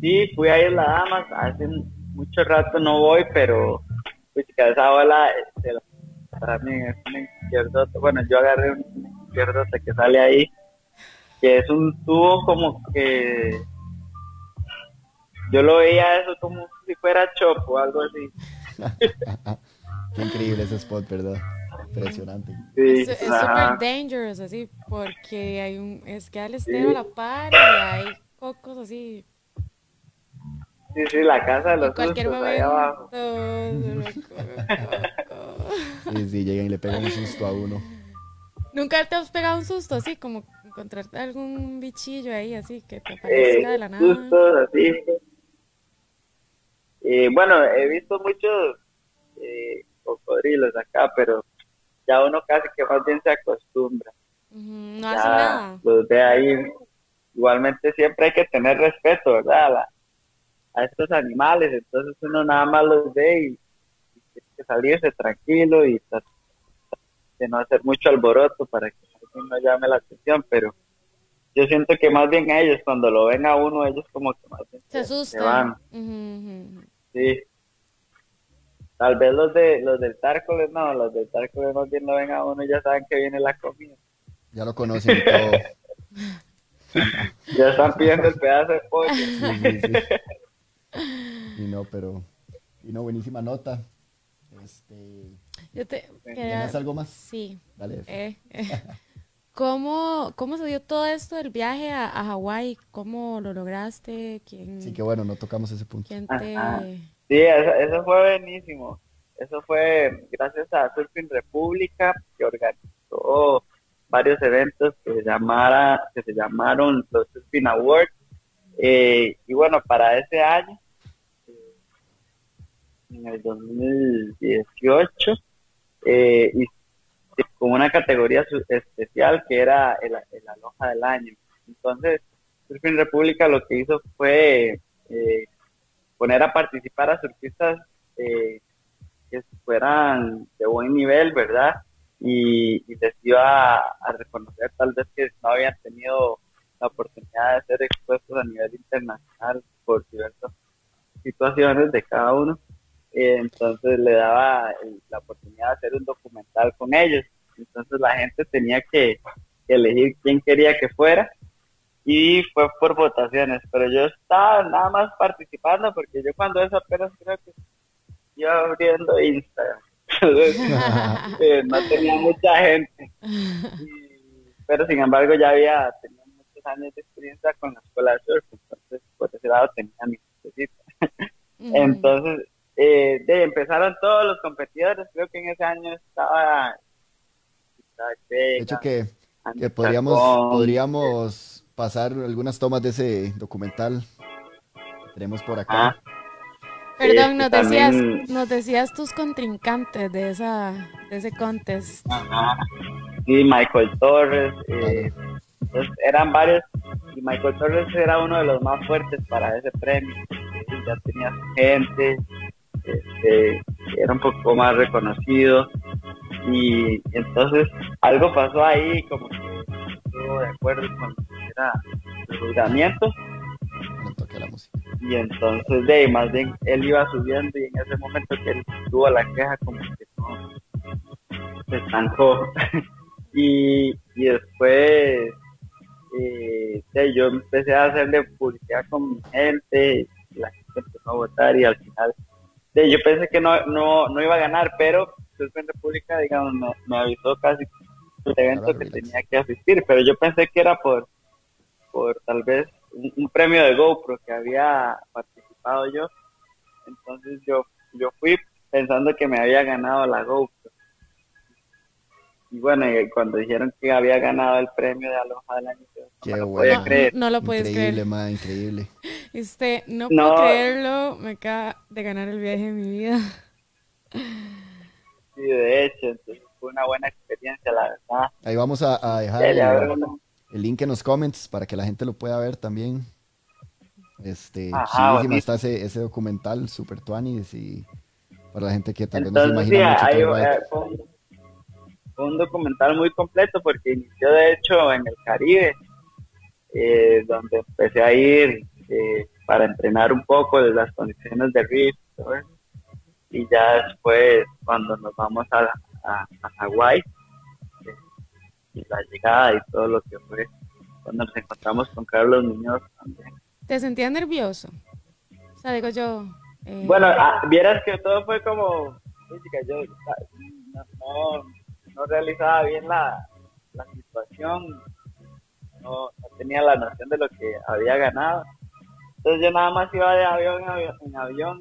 Sí, fui a Isla Damas, hace mucho rato no voy, pero pues que esa ola este, para mí es una izquierdota. Bueno, yo agarré izquierdota que sale ahí, que es un tubo como que yo lo veía eso como si fuera chopo o algo así. Qué increíble ese spot, ¿verdad? Impresionante. Sí, Es súper dangerous, así, porque hay un, es que al estero a la par y hay cocos así. sí, sí, la casa de los cualquier sustos ahí abajo. coco. Sí, sí, llegan y le pegan un susto a uno. ¿Nunca te has pegado un susto así, como encontrarte algún bichillo ahí, así, que te aparezca de la eh, nada? sustos así. Eh, bueno, he visto muchos eh, cocodrilos acá, pero ya uno casi que más bien se acostumbra. No hace nada. los ve ahí. Igualmente siempre hay que tener respeto, ¿verdad? A, la- a estos animales, entonces uno nada más los ve y, y tiene que salirse tranquilo y tratar de no hacer mucho alboroto para que alguien no llame la atención, pero yo siento que más bien a ellos, cuando lo ven a uno, ellos como que más bien Se van. Sí. Tal vez los de los del Tárcoles no, los del Tárcoles más bien lo ven a uno y ya saben que viene la comida. Ya lo conocen todo. Ya están pidiendo el pedazo de pollo. Sí, sí, sí. Y no, pero. Y no, buenísima nota. Este. Yo te quería- ¿Tienes algo más? Sí. Dale. Eh, eh. ¿Cómo, ¿Cómo se dio todo esto del viaje a, a Hawái? ¿Cómo lo lograste? ¿Quién, Sí, que bueno, no tocamos ese punto. quién te...? Sí, eso, eso fue buenísimo. Eso fue gracias a Surfing República que organizó varios eventos que se llamara, que se llamaron los Surfing Awards. Eh, y bueno, para ese año, eh, en el 2018, eh, y con una categoría especial que era el, el aloja del año. Entonces, Surfing República lo que hizo fue eh, poner a participar a surfistas eh, que fueran de buen nivel, ¿verdad? Y, les iba a reconocer tal vez que no habían tenido la oportunidad de ser expuestos a nivel internacional por diversas situaciones de cada uno. Entonces le daba la oportunidad de hacer un documental con ellos. Entonces la gente tenía que, que elegir quién quería que fuera y fue por votaciones, pero yo estaba nada más participando porque yo cuando eso apenas creo que iba abriendo Instagram. Entonces, eh, no tenía mucha gente. Y- pero sin embargo ya había tenido muchos años de experiencia con la escuela de surf, entonces por ese lado tenía mi. Ujú. Entonces, eh, de, empezaron todos los competidores, creo que en ese año estaba... De hecho, que, podríamos, Chacón, podríamos pasar algunas tomas de ese documental que tenemos por acá. Ah, Perdón, Sí, nos decías, también- nos decías tus contrincantes de esa, de ese contest. Ajá. Sí, Michael Torres. eh, eran varios. Y Michael Torres era uno de los más fuertes para ese premio. Ya tenía su gente. este, era un poco más reconocido. Y entonces algo pasó ahí, como que estuvo de acuerdo con lo que era el juzgamiento. La música. y entonces de más bien él iba subiendo y en ese momento que él tuvo la queja como que no, se estancó y, y después eh, yo empecé a hacerle publicidad con mi gente y la gente empezó a votar y al final yo pensé que no, no, no iba a ganar pero Surfen República digamos me, me avisó casi el evento que tenía que asistir pero yo pensé que era por por tal vez un, premio de GoPro que había participado yo. Entonces yo, yo fui pensando que me había ganado la GoPro. Y bueno, cuando dijeron que había ganado el premio de Aloha del año, no lo podía creer. No, lo puedes increíble, creer. increíble. Este, no puedo creerlo, me acaba de ganar el viaje de mi vida. Sí, de hecho, entonces fue una buena experiencia, la verdad. Ahí vamos a, dejar el link en los comments para que la gente lo pueda ver también. Este, está ese, ese documental, Super Tuanis, y para la gente que tal vez no se imagina mucho fue, un, documental muy completo porque inició de hecho en el Caribe, eh, donde empecé a ir eh, para entrenar un poco de las condiciones de rift, y ya después cuando nos vamos a, a, a Hawái, la llegada y todo lo que fue cuando nos encontramos con Carlos Muñoz también. ¿Te sentías nervioso? O sea, digo yo... Eh, bueno, ah, vieras que todo fue como... Yo no, no, realizaba bien la, la situación, no, tenía la noción de lo que había ganado. Entonces yo nada más iba de avión en avión,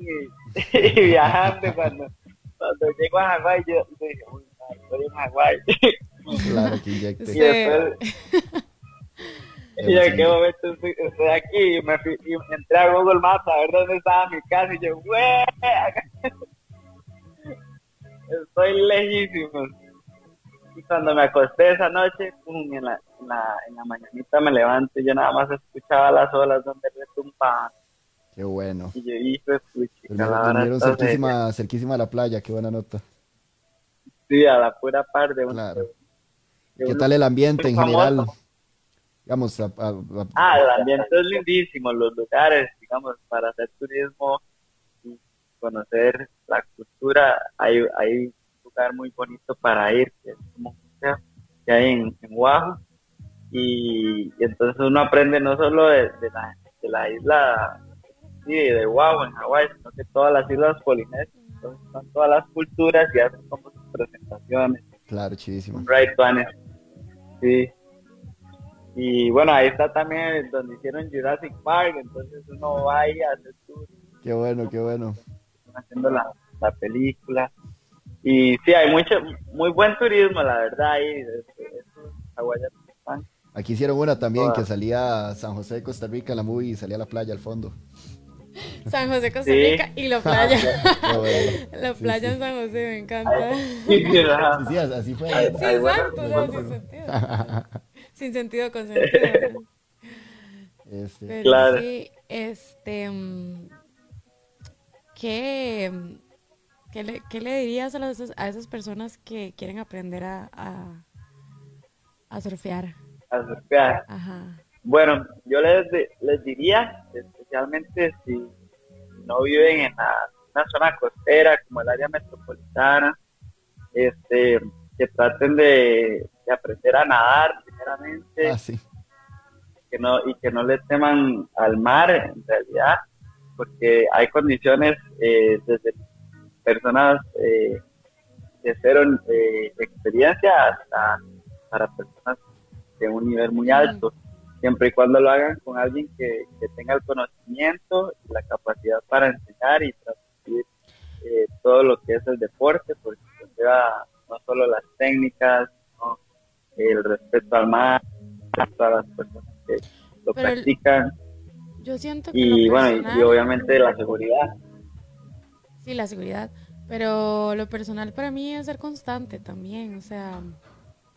y, viajando. Cuando, cuando llego a Hawái, yo, dije, uy, estoy en Hawái. Claro que inyecte. Y después, y en qué momento estoy, aquí y me, entré a Google Maps a ver dónde estaba mi casa y yo, ¡güey! Estoy lejísimo. Y cuando me acosté esa noche, pum, en, la, en, la, en la mañanita me levanto y yo nada más escuchaba las olas donde retumbaban. Qué bueno. Y yo dije, Durmieron cerquísima, cerquísima a la playa, qué buena nota. Sí, a la pura par de Claro. ¿Qué tal el ambiente en general? Digamos, ah, el ambiente es lindísimo, los lugares, digamos, para hacer turismo y conocer la cultura, hay, hay lugar muy bonito para ir, que es como que hay en, en Oahu, y, entonces uno aprende no solo de, la, de la isla sí, de Oahu en Hawái, sino que todas las islas polinesias, entonces son todas las culturas y hacen como sus presentaciones. Claro, chidísimo. Right, Sí. Y bueno, ahí está también donde hicieron Jurassic Park, entonces uno va ahí a hacer tour. Qué bueno, qué bueno. Haciendo la, la película. Y sí, hay mucho, muy buen turismo, la verdad, ahí. Aquí hicieron una también que salía San José de Costa Rica, la movie, y salía a la playa al fondo. San José, Costa Rica y la playa. la playa en San José, me encanta. Sí, así fue. Sí, exacto, sin sentido. sin sentido, con sentido. Este. claro. sí, este... Mm, ¿Qué, le, qué le dirías a, a esas personas que quieren aprender a, a, a surfear? A surfear. Ajá. Bueno, yo les, les diría, especialmente si no viven en una zona costera como el área metropolitana, este, que traten de, aprender a nadar primeramente. Ah, que no, y que no le teman al mar en realidad, porque hay condiciones eh, desde personas eh, de cero eh, experiencia hasta para personas de un nivel muy alto siempre y cuando lo hagan con alguien que, tenga el conocimiento y la capacidad para enseñar y transmitir eh, todo lo que es el deporte, porque lleva no solo las técnicas, sino el respeto al mar, a las personas que lo practican. yo siento que y bueno, y, obviamente la seguridad. Sí, la seguridad. Pero lo personal para mí es ser constante también, o sea,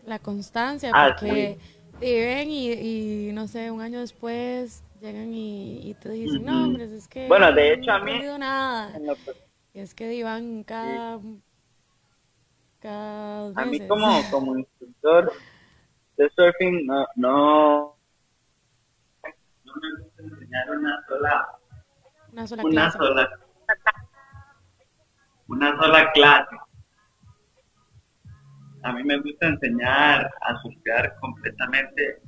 la constancia, ah, porque y ven y, no sé, un año después llegan y, te dicen, no, hombre, es que... Bueno, de hecho a mí... No nada. Y es que iban cada... cada A mí como, como instructor de surfing no, no, no me gusta enseñar una sola Una sola una clase. sola, una sola clase. A mí me gusta enseñar a surfear completamente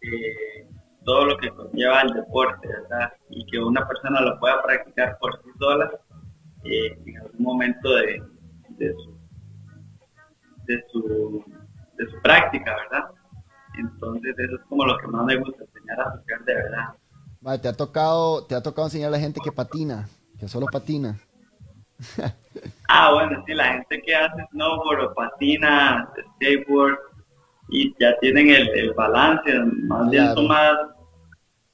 eh, todo lo que conlleva el deporte, ¿verdad? Y que una persona lo pueda practicar por sí sola eh, en algún momento de, de su, de, su, práctica, ¿verdad? Entonces eso es como lo que más me gusta, enseñar a surfear de verdad. Te ha tocado, te ha tocado enseñar a la gente que patina, que solo patina. Ah, bueno, sí, la gente que hace snowboard o patina, skateboard, y ya tienen el, el balance, más bien Claro. son más,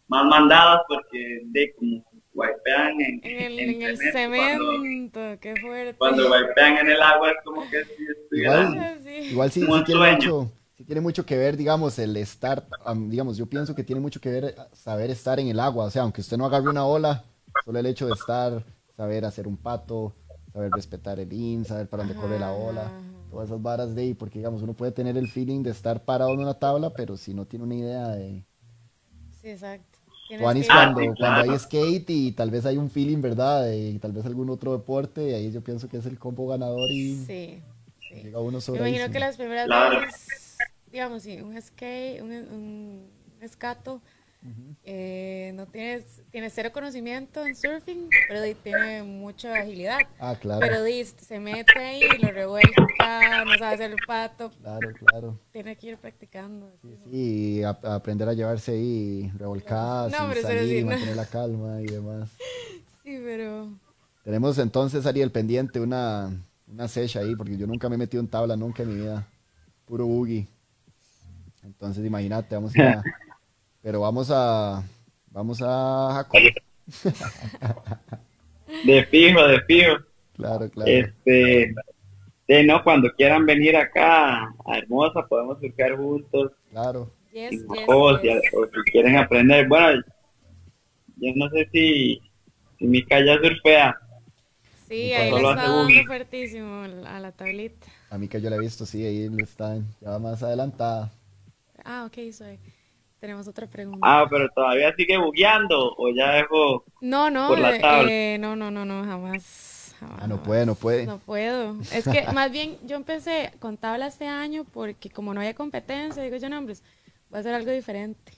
más mandadas porque de como wipean en, En el, en en el cemento, Cuando, qué fuerte. cuando wipean en el agua es como que estuvieran... Igual. Sí. Igual sí, Como sí tiene mucho, sí tiene mucho que ver, digamos, el estar, am, digamos, yo pienso que tiene mucho que ver saber estar en el agua, o sea, aunque usted no agarre una ola, solo el hecho de estar, saber hacer un pato, saber respetar el in, saber para dónde corre la ola, todas esas varas de ahí, porque digamos, uno puede tener el feeling de estar parado en una tabla, pero si no tiene una idea de... Sí, exacto. Juanis cuando, sí, cuando hay skate y tal vez hay un feeling, ¿verdad? Y tal vez algún otro deporte, ahí yo pienso que es el combo ganador y Sí, sí. llega uno Me sobre imagino que las primeras Claro. veces, digamos, sí, un skate, un, un escato, eh, no tienes, tienes cero conocimiento en surfing, pero tiene mucha agilidad. Ah, claro, Pero se mete ahí, lo revuelca, no sabe hacer el pato, claro, claro. tiene que ir practicando. Sí, a- a aprender a llevarse ahí revolcadas No, y salir, sí, no. mantener la calma y demás. Sí, pero Tenemos entonces, Ariel, pendiente una, una secha ahí, porque yo nunca me he metido en tabla, nunca en mi vida. Puro boogie. Entonces, imagínate, vamos a ir a- Pero vamos a... Vamos a Jaco. De fijo, de fijo. Claro, claro. Este, de no, cuando quieran venir acá a Hermosa podemos surfear juntos. Claro. yes, yes, si- o si quieren aprender. Bueno, yo no sé si, si Mica ya surfea. Sí, ahí le está dando fuertísimo a la tablita. A mí que yo la he visto, sí, ahí está ya va más adelantada. Ah, ok, soy. Tenemos otra pregunta. Ah, pero todavía sigue bugueando o ya dejó. No, no, por la eh, tabla. eh, no, no, no, no, jamás. jamás, Ah, no jamás. puede, no puede. No puedo. Es que más bien yo empecé con tabla este año porque como no había competencia, digo yo, no, hombres, voy a hacer algo diferente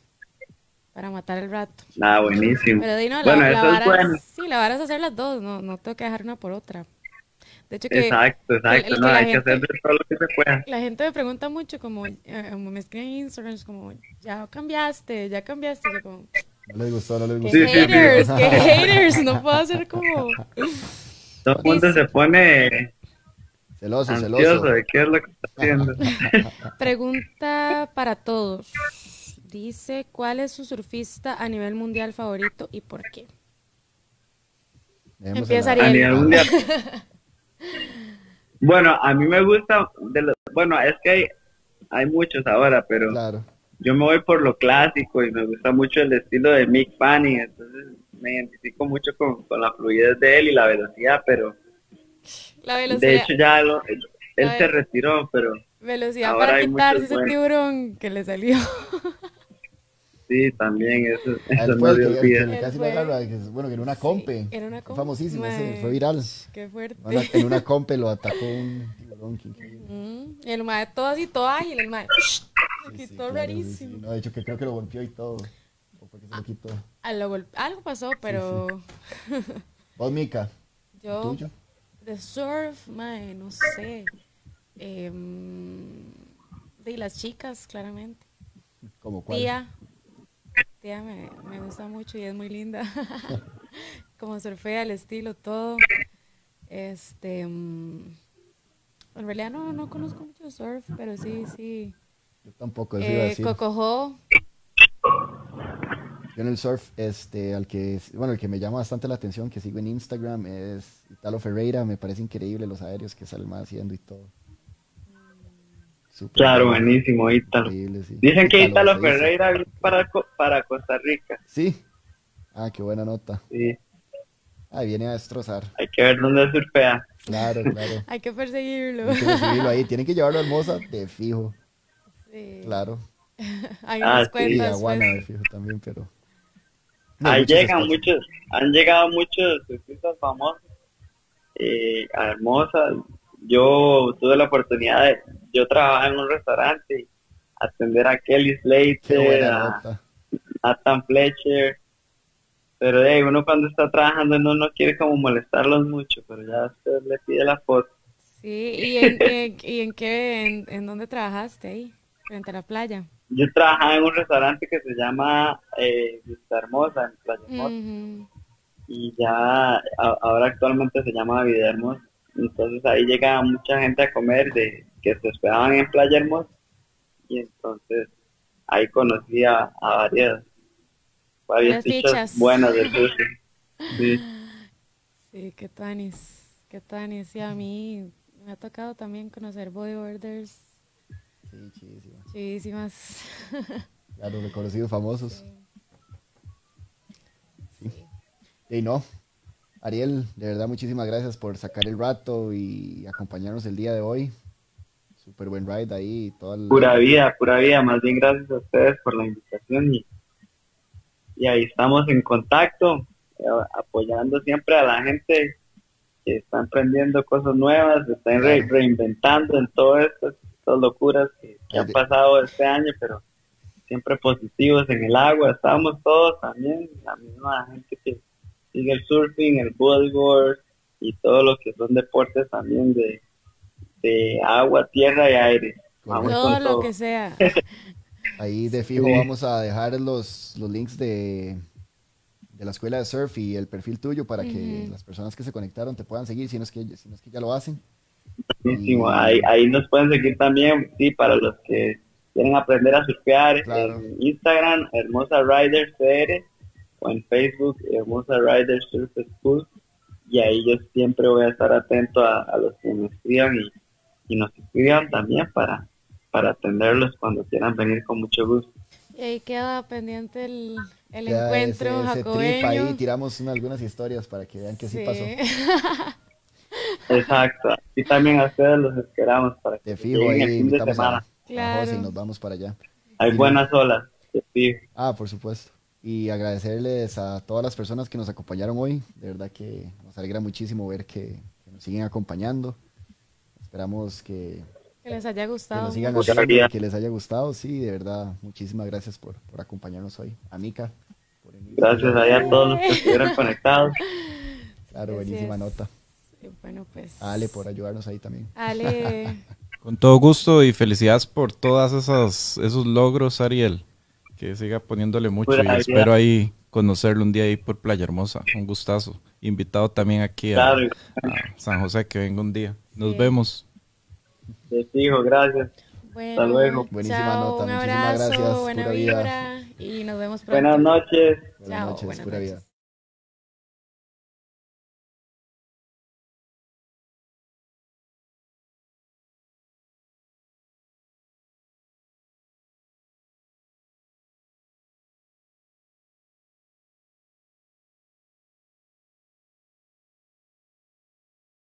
para matar el rato. Nada, buenísimo. Pero di, no, la, bueno, la eso vara, es bueno. sí, la vara es hacer las dos, no, no tengo que dejar una por otra. De hecho que Exacto, exacto. el que no, la hay que gente- hacer de todo lo que se pueda. la gente me pregunta mucho como, eh, como me escriben en Instagram, es como, ya cambiaste, ya cambiaste, yo como, No les gustó, no les gustó. Sí, sí, sí. haters, qué haters, no puedo hacer como... Todo el mundo se pone Celoso, ansioso celoso. de qué es lo que está haciendo. Pregunta para todos. Dice, ¿cuál es su surfista a nivel mundial favorito y por qué? Empieza en la- a nivel mundial. Bueno, a mí me gusta, de lo- bueno, es que hay, hay muchos ahora, pero Claro. yo me voy por lo clásico y me gusta mucho el estilo de Mick Fanning, entonces me identifico mucho con, con la fluidez de él y la velocidad, pero La velocidad, de hecho ya lo- él, se retiró, pero velocidad ahora para quitarse ese buenos. tiburón que le salió. sí, también eso, A eso no fue que, que le casi fue- agarra, que bueno, que en una compe. Era una compe. famosísimo ese, fue viral. Qué fuerte. Una- en una compe lo atacó un tiburón. que. Mm, y el mae todo así, todo ágil, el mae. Se Sí, sí, quitó claro, sí, rarísimo. sí. No, de hecho, que creo que lo golpeó y todo. ¿O fue que se lo quitó? Ah, lo golpe- Algo pasó, pero Vos, Mica, yo tuyo. de surf, mae, no sé. Em, de las chicas, claramente. ¿Cómo cuál? Tía. Tía me, me gusta mucho y es muy linda. Como surfea, el estilo, todo. Este. mm, en realidad no, no conozco mucho surf, pero sí, sí. Yo tampoco, eso iba a Eh, decir. Cocojo, Yo en el surf, este, al que, bueno, el que me llama bastante la atención, que sigo en Instagram, es Italo Ferreira. Me parece increíble los aéreos que sale más haciendo y todo. Súper Claro, bueno, buenísimo, Ítalo. sí. Dicen que Ítalo. Ferreira viene para, para Costa Rica. Sí. Ah, qué buena nota. Sí, Ah, viene a destrozar. hay que ver dónde surfea. Claro, claro. hay que perseguirlo. Hay que recibirlo ahí. Tienen que llevarlo a Hermosa de fijo. Sí. Claro. Hay Ah, unas sí, cuentas. Y a Guana pues. de fijo también, pero. ahí llegan muchos, han llegado muchos surfistas famosos, eh, a Hermosa. Yo tuve la oportunidad de, yo trabajaba en un restaurante, atender a Kelly Slater, a Nathan Fletcher, pero de uno cuando está trabajando no, no quiere como molestarlos mucho, pero ya usted le pide la foto. Sí, ¿y en, qué, y en, qué en, dónde trabajaste ahí, frente a la playa? Yo trabajaba en un restaurante que se llama eh, Vista Hermosa, en Playa Hermosa. Y ya ahora actualmente se llama Vida Hermosa. Entonces ahí llegaba mucha gente a comer de que se hospedaban en Playa Hermosa. Y entonces ahí conocí a, a varias varias fichas buenas del sushi. Sí. sí, qué tanis, qué tanis. Y a mí me ha tocado también conocer bodyboarders. Sí, chidísimas. Chidísimas. Claro, reconocidos famosos. Sí. Y no, Ariel, de verdad muchísimas gracias por sacar el rato y acompañarnos el día de hoy. Súper buen ride ahí. Toda Pura vida, pura vida. Más bien gracias a ustedes por la invitación y y ahí estamos en contacto, eh, apoyando siempre a la gente que está emprendiendo cosas nuevas, se están reinventando en todas estas, locuras que, han pasado este año, pero siempre positivos en el agua. Estamos todos también, la misma gente que sigue el surfing, el bodyboard y todo lo que son deportes también de, de agua, tierra y aire. todo lo que sea. Ahí de fijo vamos a dejar los, los links de, de la escuela de surf y el perfil tuyo para que las personas que se conectaron te puedan seguir si no es que, si no es que ya lo hacen. Ahí, ahí nos pueden seguir también, sí, para los que quieren aprender a surfear en Instagram, Hermosa Riders CR, o en Facebook, Hermosa Riders Surf School. Y ahí yo siempre voy a estar atento a, los que me escriban y, y nos escriban también para para atenderlos cuando quieran venir con mucho gusto. Y ahí queda pendiente el, el encuentro ese, ese ahí tiramos algunas historias para que vean que sí, pasó. Exacto. Y también a ustedes los esperamos para que fijo, ahí el fin de semana. claro. y nos vamos para allá. Hay buenas olas, te fijo. Ah, por supuesto. Y agradecerles a todas las personas que nos acompañaron hoy. De verdad que nos alegra muchísimo ver que nos siguen acompañando. Esperamos que que les haya gustado. Que, les haya gustado, sí, de verdad. Muchísimas gracias por, por acompañarnos hoy. A Mika. gracias a todos los que estuvieron conectados. Claro, buenísima nota. Bueno, pues. Ale por ayudarnos ahí también. Ale. Con todo gusto y felicidades por todos esos, esos logros, Ariel. Que siga poniéndole mucho y espero ahí conocerlo un día ahí por Playa Hermosa. Un gustazo. Invitado también aquí a, San José que venga un día. Nos vemos. Les digo, gracias. Hasta luego. Buenísima nota. Un abrazo, Muchísimas gracias. Buena pura vibra. Y nos vemos pronto. Buenas noches. Buenas noches, pura vida.